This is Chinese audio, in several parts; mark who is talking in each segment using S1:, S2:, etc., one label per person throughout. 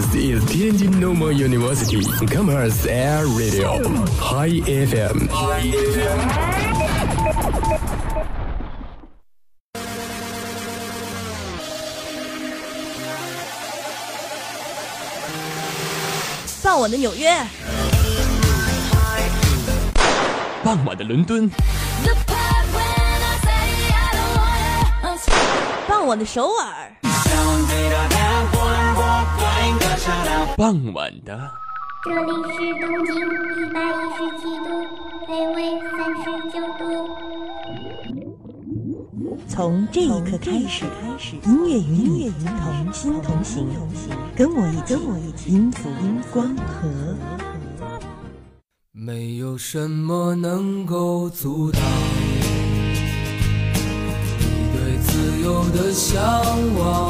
S1: This is Tianjin Normal University Commerce Air Radio High FM。
S2: 傍晚的纽约，
S1: 傍晚的伦敦，
S2: 傍晚的首尔，
S1: 傍晚的
S3: 这里是东经一百一十七度，北纬三十九度。
S2: 从这一刻开始，音乐与你同心同行，跟我一起，跟我一起，音符光和。
S4: 没有什么能够阻挡你对自由的向往，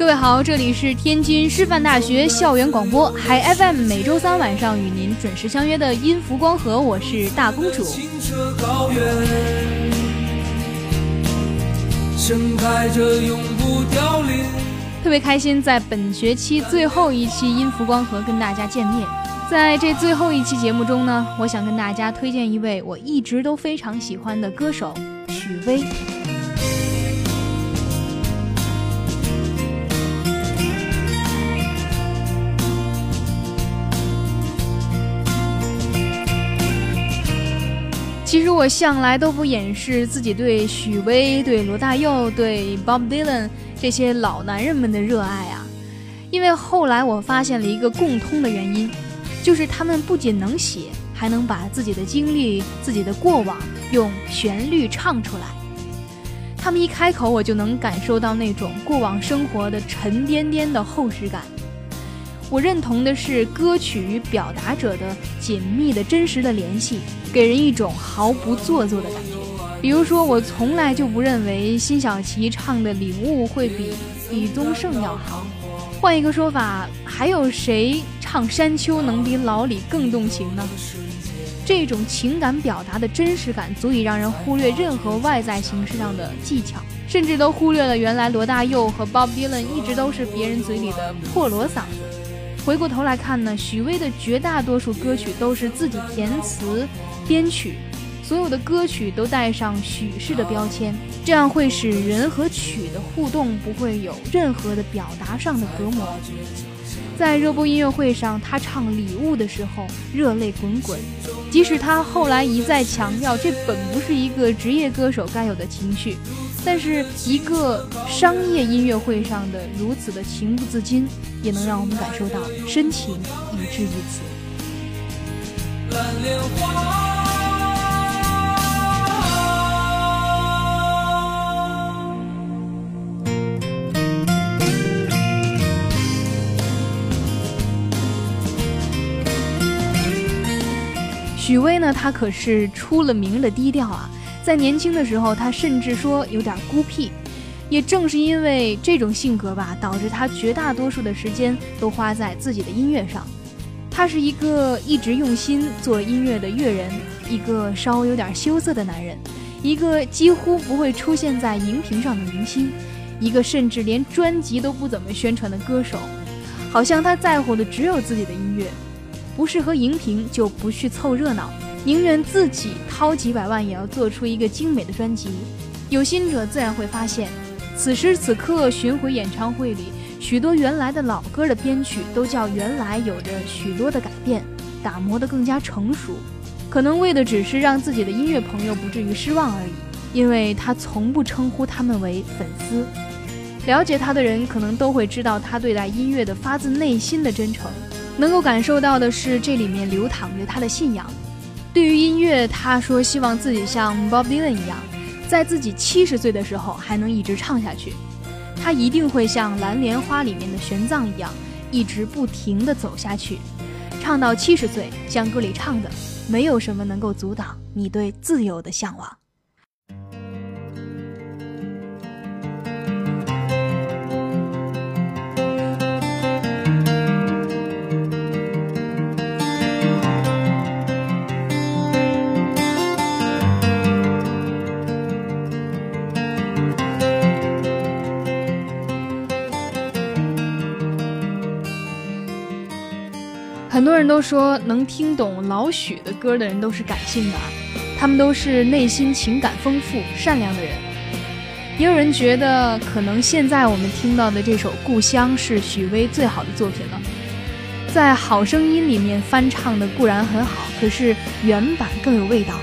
S5: 各位好，这里是天津师范大学校园广播海 FM，每周三晚上与您准时相约的音符光合，我是大公主。
S4: 清澈高原，盛开着永不凋零。
S5: 特别开心，在本学期最后一期音符光合跟大家见面。在这最后一期节目中呢，我想跟大家推荐一位我一直都非常喜欢的歌手许巍。我向来都不掩饰自己对许巍、对罗大佑、对 Bob Dylan 这些老男人们的热爱啊，因为后来我发现了一个共通的原因。就是他们不仅能写，还能把自己的经历、自己的过往用旋律唱出来。他们一开口，我就能感受到那种过往生活的沉甸甸的厚实感。我认同的是歌曲与表达者的紧密的真实的联系，给人一种毫不做作的感觉。比如说，我从来就不认为辛晓琪唱的《领悟》会比李宗盛要好。换一个说法，还有谁？唱山丘能比老李更动情呢？这种情感表达的真实感，足以让人忽略任何外在形式上的技巧，甚至都忽略了原来罗大佑和 Bob Dylan 一直都是别人嘴里的破锣嗓子。回过头来看呢，许巍的绝大多数歌曲都是自己填词、编曲，所有的歌曲都带上许氏的标签，这样会使人和曲的互动不会有任何的表达上的隔膜。在热播音乐会上，他唱《礼物》的时候，热泪滚滚。即使他后来一再强调，这本不是一个职业歌手该有的情绪，但是一个商业音乐会上的如此的情不自禁，也能让我们感受到深情，以至于此。
S4: 蓝莲花。
S5: 许巍呢，他可是出了名的低调啊。在年轻的时候，他甚至说有点孤僻。也正是因为这种性格吧，导致他绝大多数的时间都花在自己的音乐上。他是一个一直用心做音乐的乐人，一个稍微有点羞涩的男人，一个几乎不会出现在荧屏上的明星，一个甚至连专辑都不怎么宣传的歌手。好像他在乎的只有自己的音乐。不适合荧屏就不去凑热闹，宁愿自己掏几百万也要做出一个精美的专辑。有心者自然会发现，此时此刻巡回演唱会里，许多原来的老歌的编曲都较原来有着许多的改变，打磨得更加成熟。可能为的只是让自己的音乐朋友不至于失望而已，因为他从不称呼他们为粉丝。了解他的人可能都会知道他对待音乐的发自内心的真诚。能够感受到的是，这里面流淌着他的信仰。对于音乐，他说希望自己像 Bob Dylan 一样，在自己七十岁的时候还能一直唱下去。他一定会像《蓝莲花》里面的玄奘一样，一直不停地走下去，唱到七十岁，像歌里唱的，没有什么能够阻挡你对自由的向往。很多人都说，能听懂老许的歌的人都是感性的，他们都是内心情感丰富、善良的人。也有人觉得，可能现在我们听到的这首《故乡》是许巍最好的作品了。在《好声音》里面翻唱的固然很好，可是原版更有味道。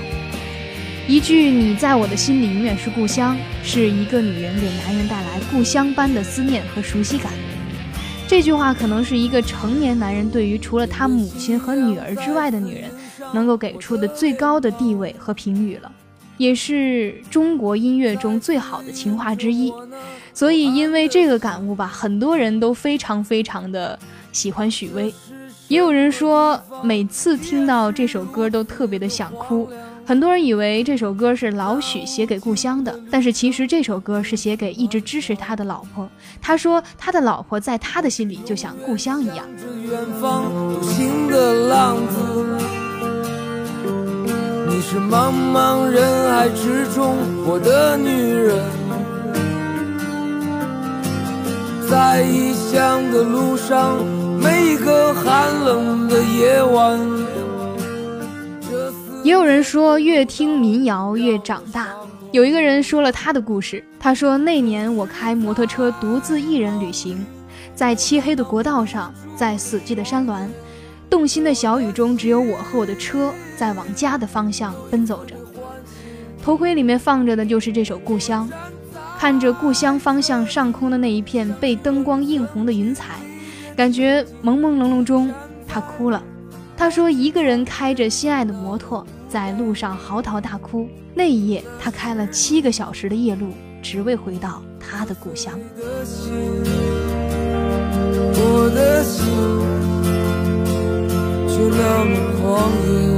S5: 一句“你在我的心里永远是故乡”，是一个女人给男人带来故乡般的思念和熟悉感。这句话可能是一个成年男人对于除了他母亲和女儿之外的女人，能够给出的最高的地位和评语了，也是中国音乐中最好的情话之一。所以，因为这个感悟吧，很多人都非常非常的喜欢许巍。也有人说，每次听到这首歌都特别的想哭。很多人以为这首歌是老许写给故乡的，但是其实这首歌是写给一直支持他的老婆。他说，他的老婆在他的心里就像故乡一样。
S4: 你是茫茫人海之中我的女人，在异乡的路上，每一个寒冷的夜晚。
S5: 也有人说，越听民谣越长大。有一个人说了他的故事，他说那年我开摩托车独自一人旅行，在漆黑的国道上，在死寂的山峦，动心的小雨中，只有我和我的车在往家的方向奔走着。头盔里面放着的就是这首《故乡》，看着故乡方向上空的那一片被灯光映红的云彩，感觉朦朦胧胧中，他哭了。他说，一个人开着心爱的摩托。在路上嚎啕大哭，那一夜他开了七个小时的夜路，只为回到他的故乡。
S4: 我的心却那么狂野。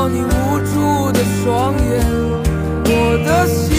S4: 到你无助。的双眼，我的心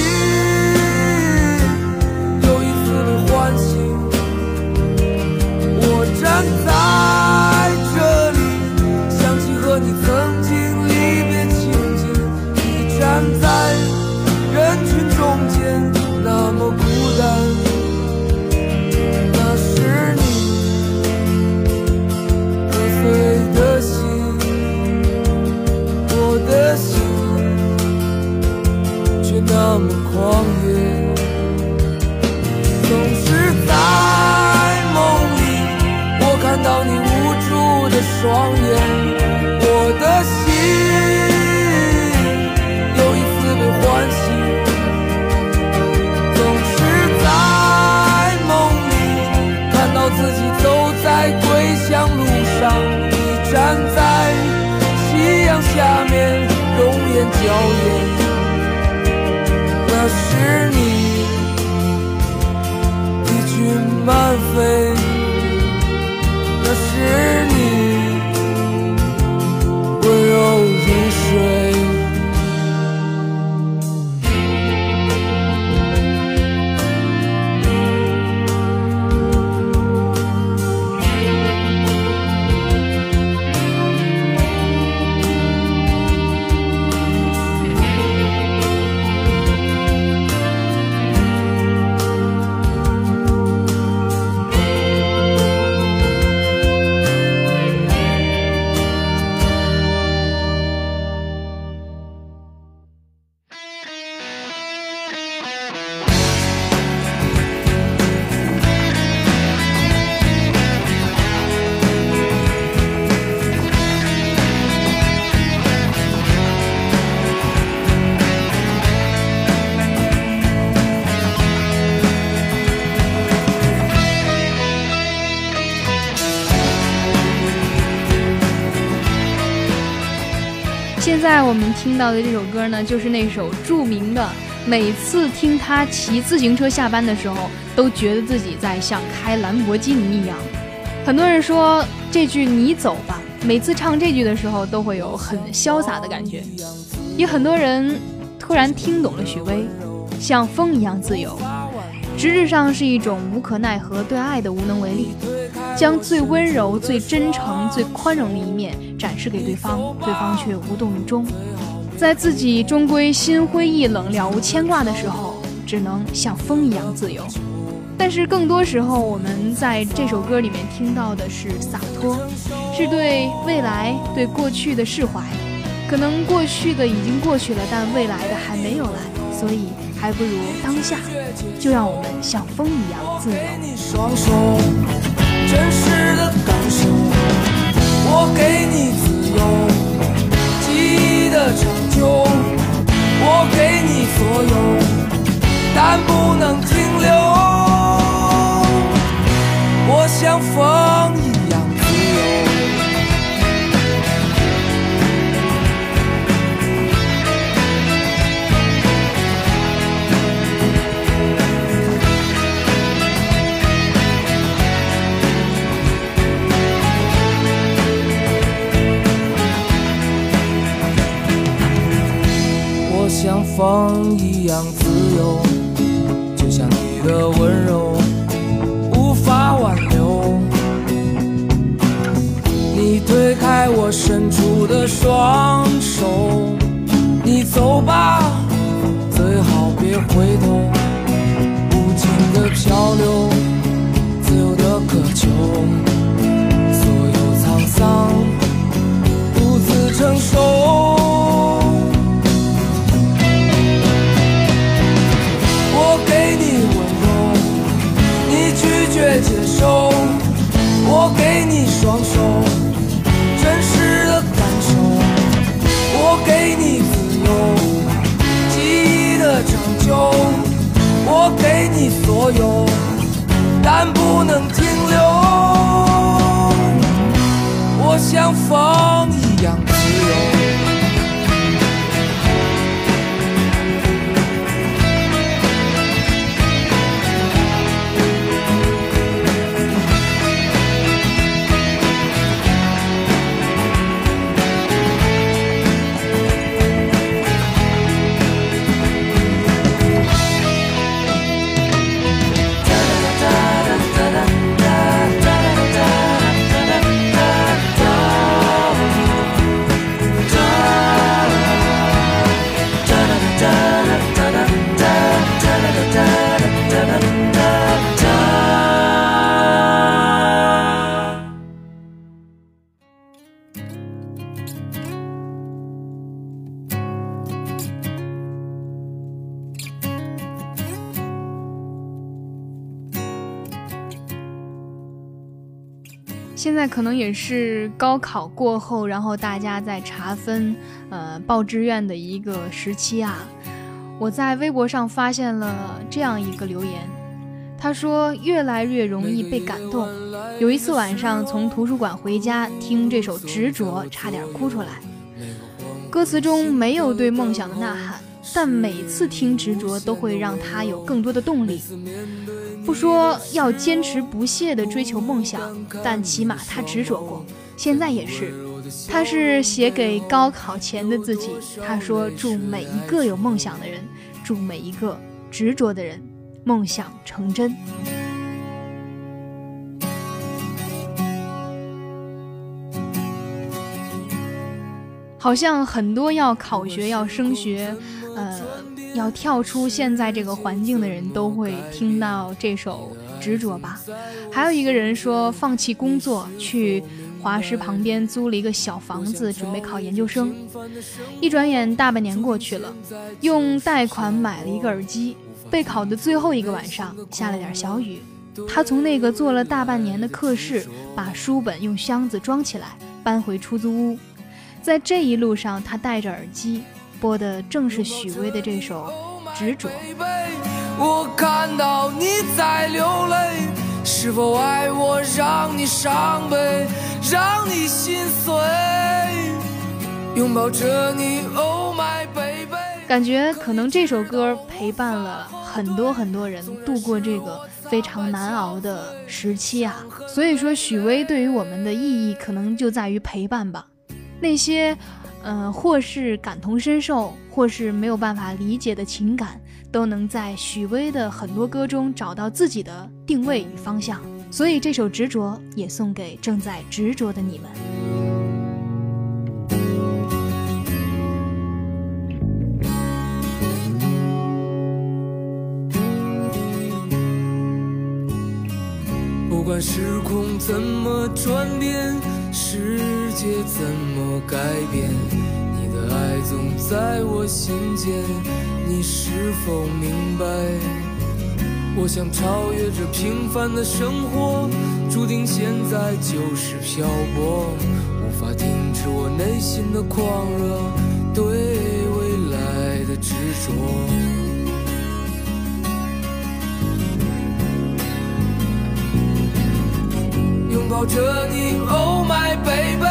S4: 现在
S5: 我们听到的这首歌呢，就是那首著名的，每次听他骑自行车下班的时候，都觉得自己在像开兰博基尼一样。很多人说这句“你走吧”，每次唱这句的时候，都会有很潇洒的感觉。也很多人突然听懂了许巍，像风一样自由，实质上是一种无可奈何对爱的无能为力，将最温柔、最真诚、最宽容的一面展示给对方，对方却无动于衷，在自己终归心灰意冷、了无牵挂的时候，只能像风一样自由。但是更多时候，我们在这首歌里面听到的是洒脱，是对未来、对过去的释怀。可能过去的已经过去了，但未来的还没有来，所以还不如当下，就让我们像风一样自由。
S4: 真实的感受，我给你自由，记忆的长久，我给你所有，但不能停留。我像风风一样自由，就像你的温柔无法挽留。你推开我伸出的双手，你走吧，
S5: 在可能也是高考过后，然后大家在查分，呃，报志愿的一个时期啊。我在微博上发现了这样一个留言，他说越来越容易被感动。有一次晚上从图书馆回家，听这首《执着》，差点哭出来。歌词中没有对梦想的呐喊，但每次听《执着》都会让他有更多的动力。不说要坚持不懈地追求梦想，但起码他执着过，现在也是。他是写给高考前的自己，他说：“祝每一个有梦想的人，祝每一个执着的人，梦想成真。”好像很多要考学、要升学，呃。要跳出现在这个环境的人都会听到这首《执着》吧。还有一个人说，放弃工作，去华师旁边租了一个小房子，准备考研究生。一转眼大半年过去了，用贷款买了一个耳机。备考的最后一个晚上，下了点小雨。他从那个做了大半年的课室，把书本用箱子装起来，搬回出租屋。在这一路上，他戴着耳机。播的正是许巍的这首《执着》。
S4: 我看到你在流泪，是否爱我让你伤悲，让你心碎？拥抱着你，Oh my baby。
S5: 感觉可能这首歌陪伴了很多很多人度过这个非常难熬的时期啊。所以说，许巍对于我们的意义可能就在于陪伴吧。那些，嗯，或是感同身受，或是没有办法理解的情感，都能在许巍的很多歌中找到自己的定位与方向。所以这首《执着》也送给正在执着的你们。
S4: 不管时空怎么转变，世界怎么改变，总在我心间，你是否明白？我想超越这平凡的生活，注定现在就是漂泊，无法停止我内心的狂热，对未来的执着。拥抱着你，Oh my baby，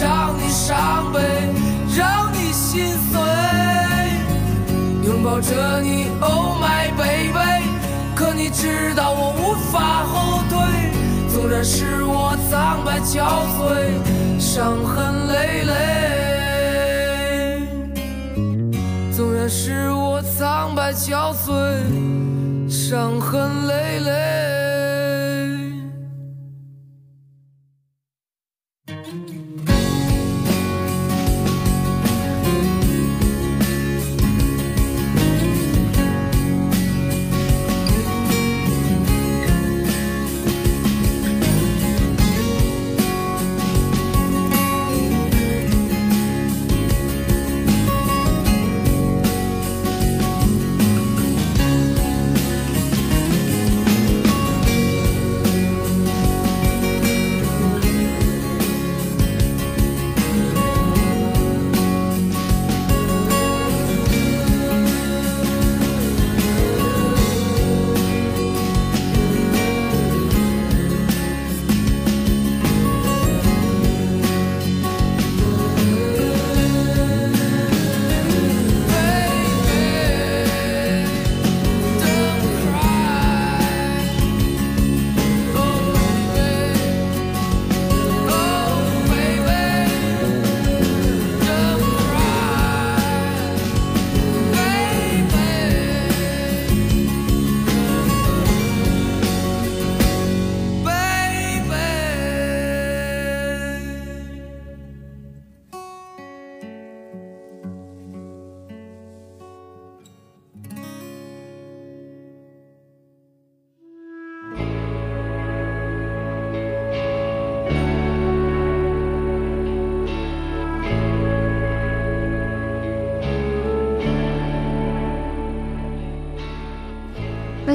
S4: 让你伤悲，让你心碎？拥抱着你，Oh my baby，可你知道我无法后退，纵然是我苍白憔悴，伤痕累累。纵然是我苍白憔悴，伤痕累累。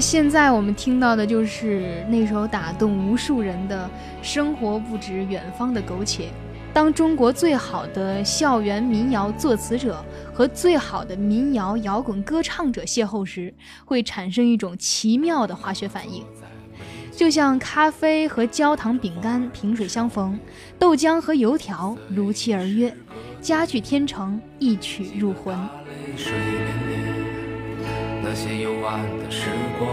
S5: 现在我们听到的就是那首打动无数人的《生活不止远方的苟且》。当中国最好的校园民谣作词者和最好的民谣摇滚歌唱者邂逅时，会产生一种奇妙的化学反应，就像咖啡和焦糖饼干萍水相逢，豆浆和油条如期而约，佳句天成，一曲入魂。
S4: 那些幽暗的时光，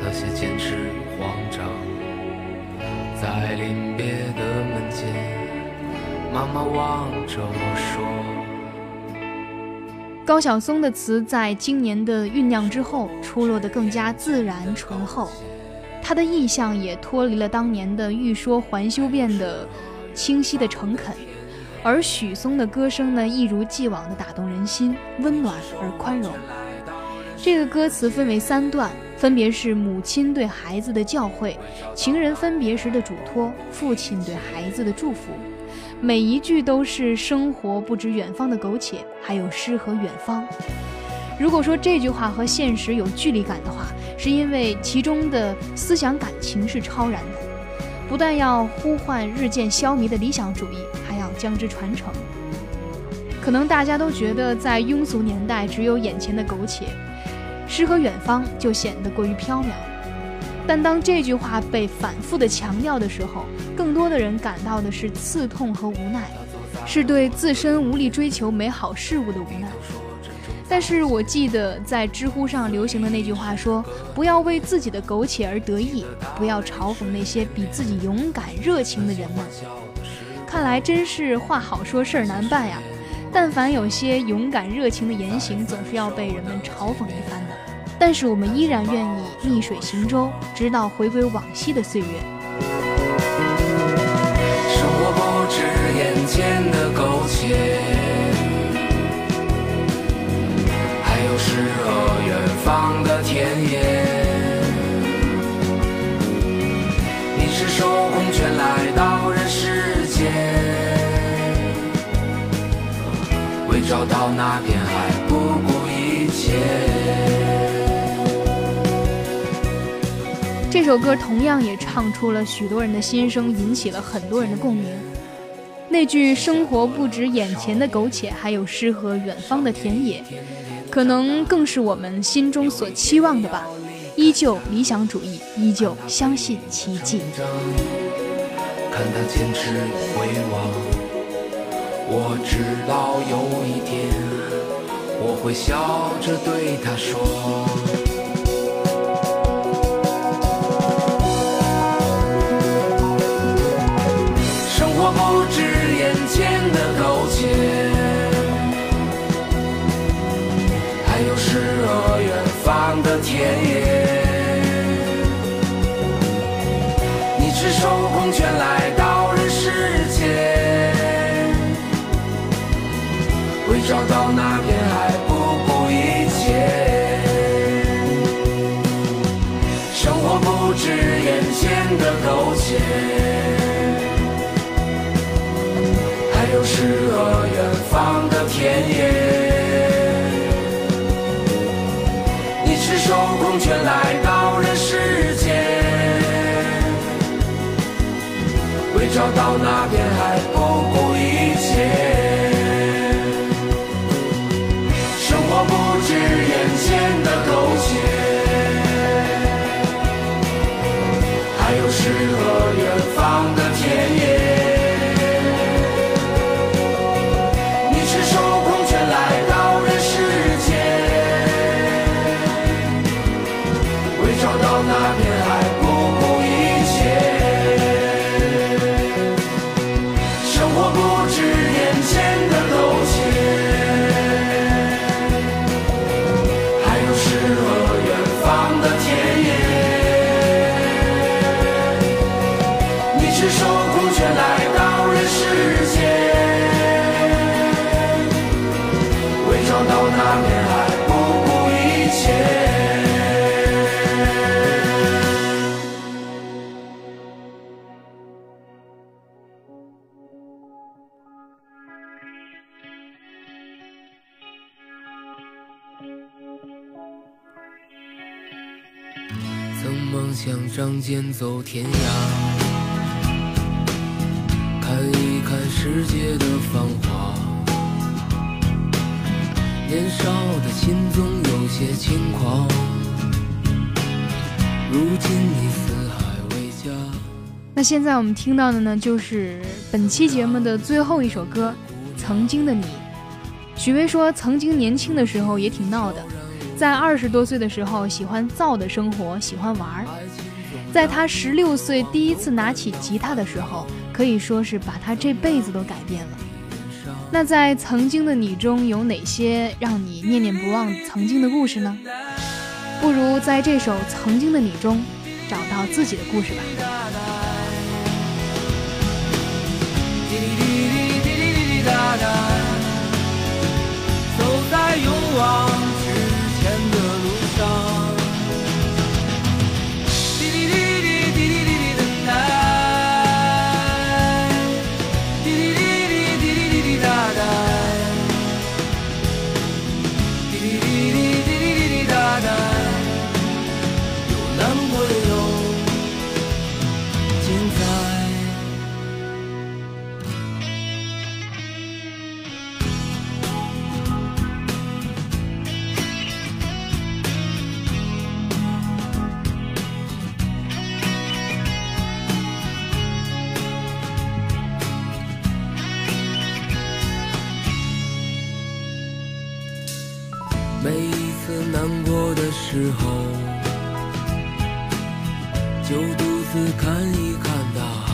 S4: 那些坚持与慌张，在临别的门前，妈妈望着我说。
S5: 高晓松的词在今年的酝酿之后，出落得更加自然醇厚，他的意象也脱离了当年的欲说还休变的清晰的诚恳，而许嵩的歌声呢，一如既往的打动人心，温暖而宽容。这个歌词分为三段，分别是母亲对孩子的教诲，情人分别时的嘱托，父亲对孩子的祝福。每一句都是生活不止远方的苟且，还有诗和远方。如果说这句话和现实有距离感的话，是因为其中的思想感情是超然的，不但要呼唤日渐消弭的理想主义，还要将之传承。可能大家都觉得在庸俗年代只有眼前的苟且，诗和远方就显得过于缥缈。但当这句话被反复的强调的时候，更多的人感到的是刺痛和无奈，是对自身无力追求美好事物的无奈。但是我记得在知乎上流行的那句话说：“不要为自己的苟且而得意，不要嘲讽那些比自己勇敢热情的人们。”看来真是话好说，事儿难办呀。但凡有些勇敢热情的言行，总是要被人们嘲讽一番的。但是我们依然愿意逆水行舟，直到回归往昔的岁月。
S4: 生活不止眼前的苟且。还有诗和远方的田野，你是受红圈来到人世找到那片海不顾一切。
S5: 这首歌同样也唱出了许多人的心声，引起了很多人的共鸣。那句“生活不止眼前的苟且，还有诗和远方的田野”。可能更是我们心中所期望的吧，依旧理想主义，依旧相信奇迹。
S4: 看他坚持回望，我知道有一天我会笑着对他说：田野，你赤。手空拳来到人世间，为找到那片海到那片海不顾一切曾梦想仗剑走天涯看一看世界的繁华。年少的心总有些轻狂，如今你四海为家。
S5: 那现在我们听到的呢，就是本期节目的最后一首歌《曾经的你》。许巍说，曾经年轻的时候也挺闹的，在二十多岁的时候喜欢燥的生活，喜欢玩儿。在他十六岁第一次拿起吉他的时候，可以说是把他这辈子都改变了。那在曾经的你中有哪些让你念念不忘曾经的故事呢？不如在这首《曾经的你》中找到自己的故事吧。
S4: 走在勇往时候，就独自看一看大海，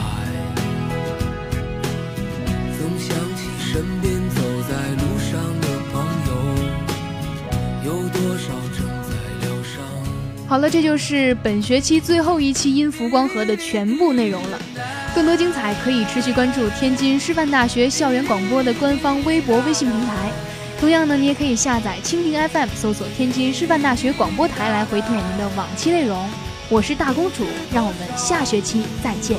S4: 总想起身边走在路上的朋友，有多少正在疗伤。
S5: 好了，这就是本学期最后一期音符光合的全部内容了。更多精彩可以持续关注天津师范大学校园广播的官方微博、微信平台。同样呢，你也可以下载蜻蜓 FM，搜索天津师范大学广播台来回听我们的往期内容。我是大公主，让我们下学期再见。